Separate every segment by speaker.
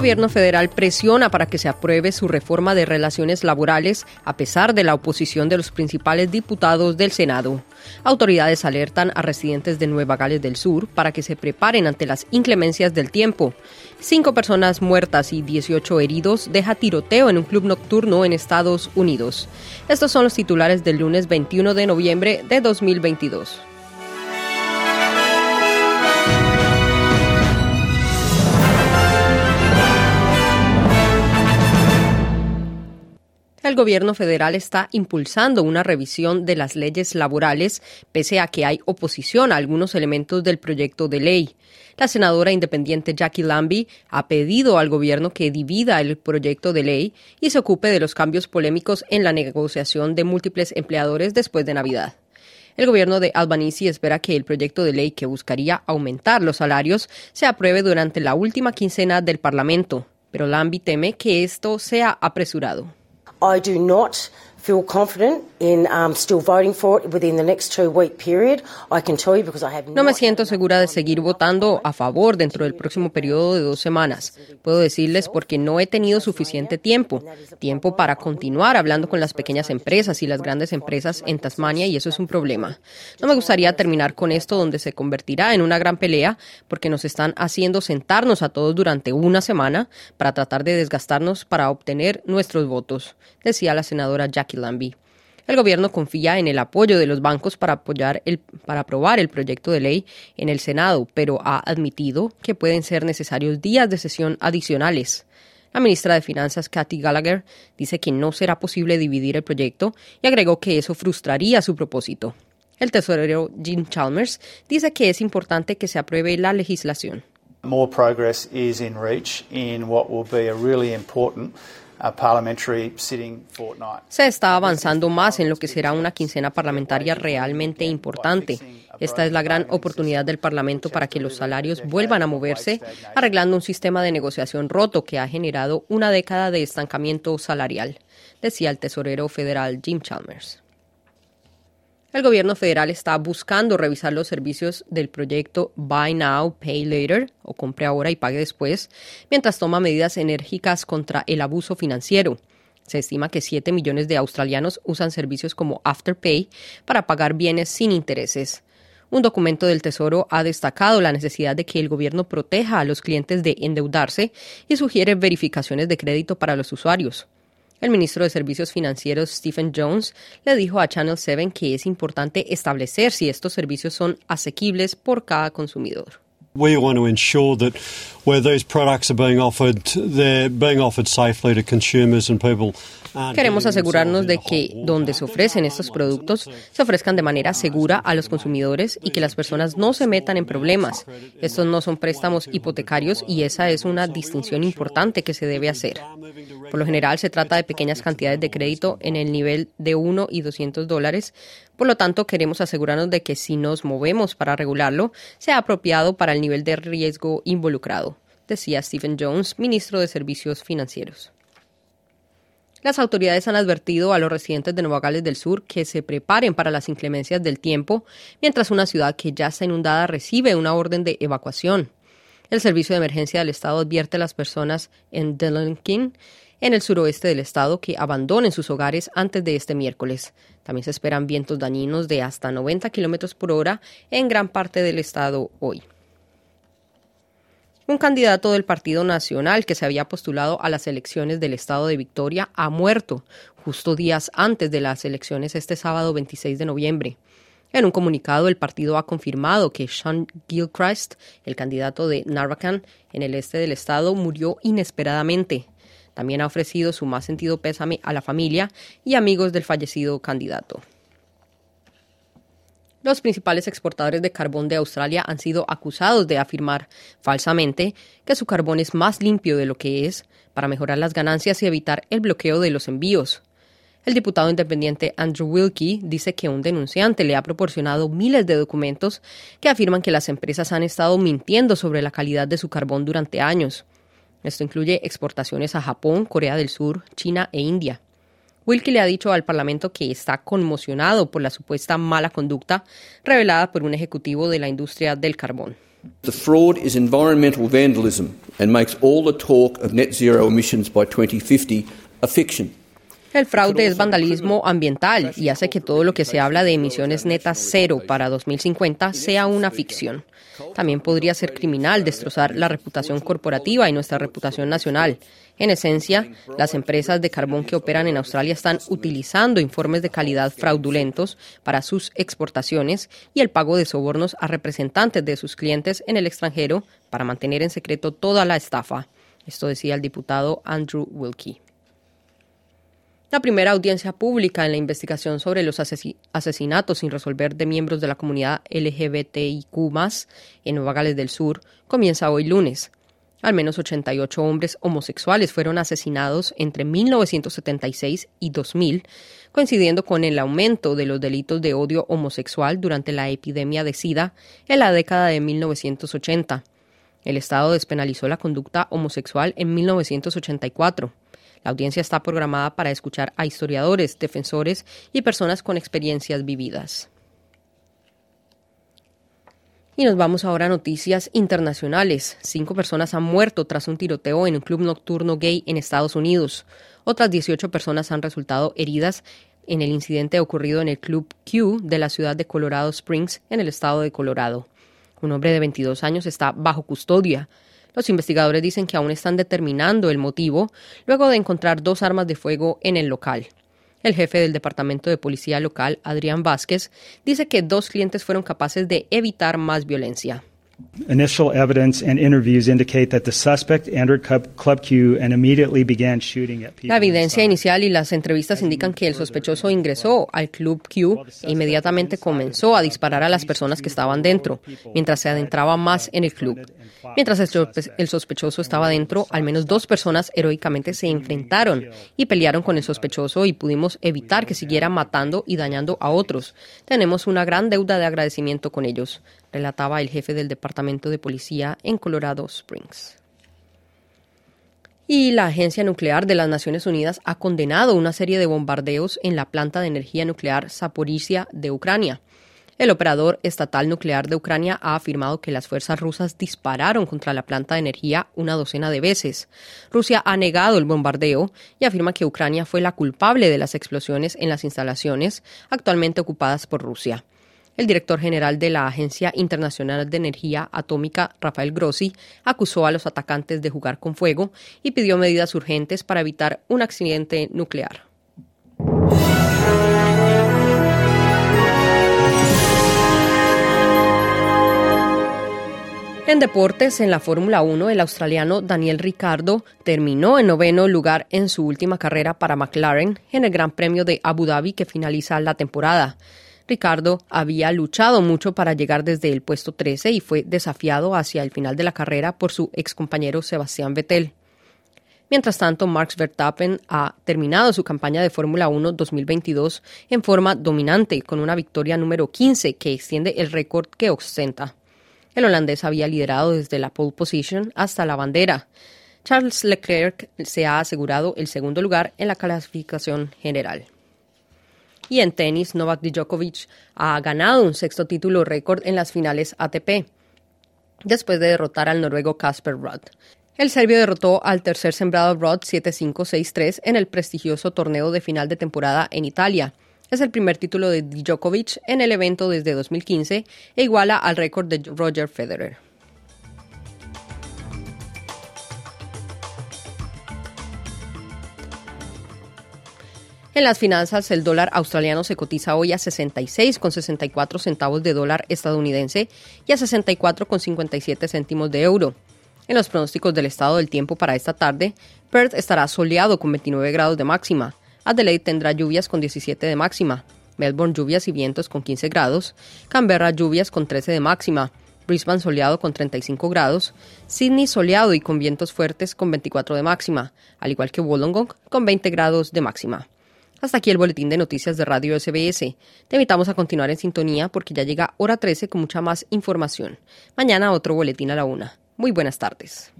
Speaker 1: Gobierno federal presiona para que se apruebe su reforma de relaciones laborales a pesar de la oposición de los principales diputados del Senado. Autoridades alertan a residentes de Nueva Gales del Sur para que se preparen ante las inclemencias del tiempo. Cinco personas muertas y 18 heridos deja tiroteo en un club nocturno en Estados Unidos. Estos son los titulares del lunes 21 de noviembre de 2022. El gobierno federal está impulsando una revisión de las leyes laborales, pese a que hay oposición a algunos elementos del proyecto de ley. La senadora independiente Jackie Lambie ha pedido al gobierno que divida el proyecto de ley y se ocupe de los cambios polémicos en la negociación de múltiples empleadores después de Navidad. El gobierno de Albanese espera que el proyecto de ley que buscaría aumentar los salarios se apruebe durante la última quincena del Parlamento, pero Lambie teme que esto sea apresurado.
Speaker 2: I do not feel confident
Speaker 1: no me siento segura de seguir votando a favor dentro del próximo periodo de dos semanas. Puedo decirles porque no he tenido suficiente tiempo, tiempo para continuar hablando con las pequeñas empresas y las grandes empresas en Tasmania y eso es un problema. No me gustaría terminar con esto donde se convertirá en una gran pelea porque nos están haciendo sentarnos a todos durante una semana para tratar de desgastarnos para obtener nuestros votos, decía la senadora Jackie el gobierno confía en el apoyo de los bancos para, apoyar el, para aprobar el proyecto de ley en el Senado, pero ha admitido que pueden ser necesarios días de sesión adicionales. La ministra de Finanzas, Kathy Gallagher, dice que no será posible dividir el proyecto y agregó que eso frustraría su propósito. El tesorero Jim Chalmers dice que es importante que se apruebe la legislación.
Speaker 3: More progress is in reach in what will be a really important
Speaker 1: se está avanzando más en lo que será una quincena parlamentaria realmente importante. Esta es la gran oportunidad del Parlamento para que los salarios vuelvan a moverse, arreglando un sistema de negociación roto que ha generado una década de estancamiento salarial, decía el tesorero federal Jim Chalmers. El gobierno federal está buscando revisar los servicios del proyecto Buy Now, Pay Later, o compre ahora y pague después, mientras toma medidas enérgicas contra el abuso financiero. Se estima que 7 millones de australianos usan servicios como Afterpay para pagar bienes sin intereses. Un documento del Tesoro ha destacado la necesidad de que el gobierno proteja a los clientes de endeudarse y sugiere verificaciones de crédito para los usuarios. El ministro de Servicios Financieros Stephen Jones le dijo a Channel 7 que es importante establecer si estos servicios son asequibles por cada consumidor. We want to ensure that where these products are being offered, they're being offered safely to consumers and people Queremos asegurarnos de que donde se ofrecen estos productos se ofrezcan de manera segura a los consumidores y que las personas no se metan en problemas. Estos no son préstamos hipotecarios y esa es una distinción importante que se debe hacer. Por lo general se trata de pequeñas cantidades de crédito en el nivel de 1 y 200 dólares. Por lo tanto, queremos asegurarnos de que si nos movemos para regularlo, sea apropiado para el nivel de riesgo involucrado, decía Stephen Jones, ministro de Servicios Financieros. Las autoridades han advertido a los residentes de Nueva Gales del Sur que se preparen para las inclemencias del tiempo, mientras una ciudad que ya está inundada recibe una orden de evacuación. El Servicio de Emergencia del Estado advierte a las personas en King, en el suroeste del estado, que abandonen sus hogares antes de este miércoles. También se esperan vientos dañinos de hasta 90 kilómetros por hora en gran parte del estado hoy. Un candidato del Partido Nacional que se había postulado a las elecciones del estado de Victoria ha muerto justo días antes de las elecciones este sábado 26 de noviembre. En un comunicado, el partido ha confirmado que Sean Gilchrist, el candidato de Narvacan en el este del estado, murió inesperadamente. También ha ofrecido su más sentido pésame a la familia y amigos del fallecido candidato. Los principales exportadores de carbón de Australia han sido acusados de afirmar falsamente que su carbón es más limpio de lo que es para mejorar las ganancias y evitar el bloqueo de los envíos. El diputado independiente Andrew Wilkie dice que un denunciante le ha proporcionado miles de documentos que afirman que las empresas han estado mintiendo sobre la calidad de su carbón durante años. Esto incluye exportaciones a Japón, Corea del Sur, China e India. Wilkie le ha dicho al Parlamento que está conmocionado por la supuesta mala conducta revelada por un ejecutivo de la industria del carbón.
Speaker 4: The fraud is environmental vandalism and makes all the talk of net zero emissions by 2050 a fiction.
Speaker 1: El fraude es vandalismo ambiental y hace que todo lo que se habla de emisiones netas cero para 2050 sea una ficción. También podría ser criminal destrozar la reputación corporativa y nuestra reputación nacional. En esencia, las empresas de carbón que operan en Australia están utilizando informes de calidad fraudulentos para sus exportaciones y el pago de sobornos a representantes de sus clientes en el extranjero para mantener en secreto toda la estafa. Esto decía el diputado Andrew Wilkie. La primera audiencia pública en la investigación sobre los asesinatos sin resolver de miembros de la comunidad LGBTIQ en Nueva Gales del Sur comienza hoy lunes. Al menos 88 hombres homosexuales fueron asesinados entre 1976 y 2000, coincidiendo con el aumento de los delitos de odio homosexual durante la epidemia de SIDA en la década de 1980. El Estado despenalizó la conducta homosexual en 1984. La audiencia está programada para escuchar a historiadores, defensores y personas con experiencias vividas. Y nos vamos ahora a noticias internacionales. Cinco personas han muerto tras un tiroteo en un club nocturno gay en Estados Unidos. Otras 18 personas han resultado heridas en el incidente ocurrido en el Club Q de la ciudad de Colorado Springs, en el estado de Colorado. Un hombre de 22 años está bajo custodia. Los investigadores dicen que aún están determinando el motivo luego de encontrar dos armas de fuego en el local. El jefe del Departamento de Policía local, Adrián Vázquez, dice que dos clientes fueron capaces de evitar más violencia.
Speaker 5: Initial evidence and interviews indicate that the suspect entered Club Q and immediately began shooting at people.
Speaker 1: La evidencia inicial y las entrevistas indican que el sospechoso ingresó al Club Q e inmediatamente comenzó a disparar a las personas que estaban dentro, mientras se adentraba más en el club. Mientras el sospechoso estaba dentro, al menos dos personas heroicamente se enfrentaron y pelearon con el sospechoso y pudimos evitar que siguiera matando y dañando a otros. Tenemos una gran deuda de agradecimiento con ellos relataba el jefe del Departamento de Policía en Colorado Springs. Y la Agencia Nuclear de las Naciones Unidas ha condenado una serie de bombardeos en la planta de energía nuclear Zaporizhia de Ucrania. El operador estatal nuclear de Ucrania ha afirmado que las fuerzas rusas dispararon contra la planta de energía una docena de veces. Rusia ha negado el bombardeo y afirma que Ucrania fue la culpable de las explosiones en las instalaciones actualmente ocupadas por Rusia. El director general de la Agencia Internacional de Energía Atómica, Rafael Grossi, acusó a los atacantes de jugar con fuego y pidió medidas urgentes para evitar un accidente nuclear. En deportes, en la Fórmula 1, el australiano Daniel Ricardo terminó en noveno lugar en su última carrera para McLaren en el Gran Premio de Abu Dhabi que finaliza la temporada. Ricardo había luchado mucho para llegar desde el puesto 13 y fue desafiado hacia el final de la carrera por su excompañero Sebastián Vettel. Mientras tanto, Marx Verstappen ha terminado su campaña de Fórmula 1 2022 en forma dominante, con una victoria número 15 que extiende el récord que ostenta. El holandés había liderado desde la pole position hasta la bandera. Charles Leclerc se ha asegurado el segundo lugar en la clasificación general. Y en tenis, Novak Djokovic ha ganado un sexto título récord en las finales ATP, después de derrotar al noruego Casper Rudd. El serbio derrotó al tercer sembrado Rudd 7-5-6-3 en el prestigioso torneo de final de temporada en Italia. Es el primer título de Djokovic en el evento desde 2015 e iguala al récord de Roger Federer. En las finanzas, el dólar australiano se cotiza hoy a 66,64 centavos de dólar estadounidense y a 64,57 céntimos de euro. En los pronósticos del estado del tiempo para esta tarde, Perth estará soleado con 29 grados de máxima, Adelaide tendrá lluvias con 17 de máxima, Melbourne lluvias y vientos con 15 grados, Canberra lluvias con 13 de máxima, Brisbane soleado con 35 grados, Sydney soleado y con vientos fuertes con 24 de máxima, al igual que Wollongong con 20 grados de máxima. Hasta aquí el boletín de noticias de Radio SBS. Te invitamos a continuar en sintonía porque ya llega hora 13 con mucha más información. Mañana otro boletín a la una. Muy buenas tardes.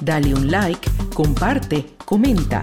Speaker 6: Dale un like, comparte, comenta.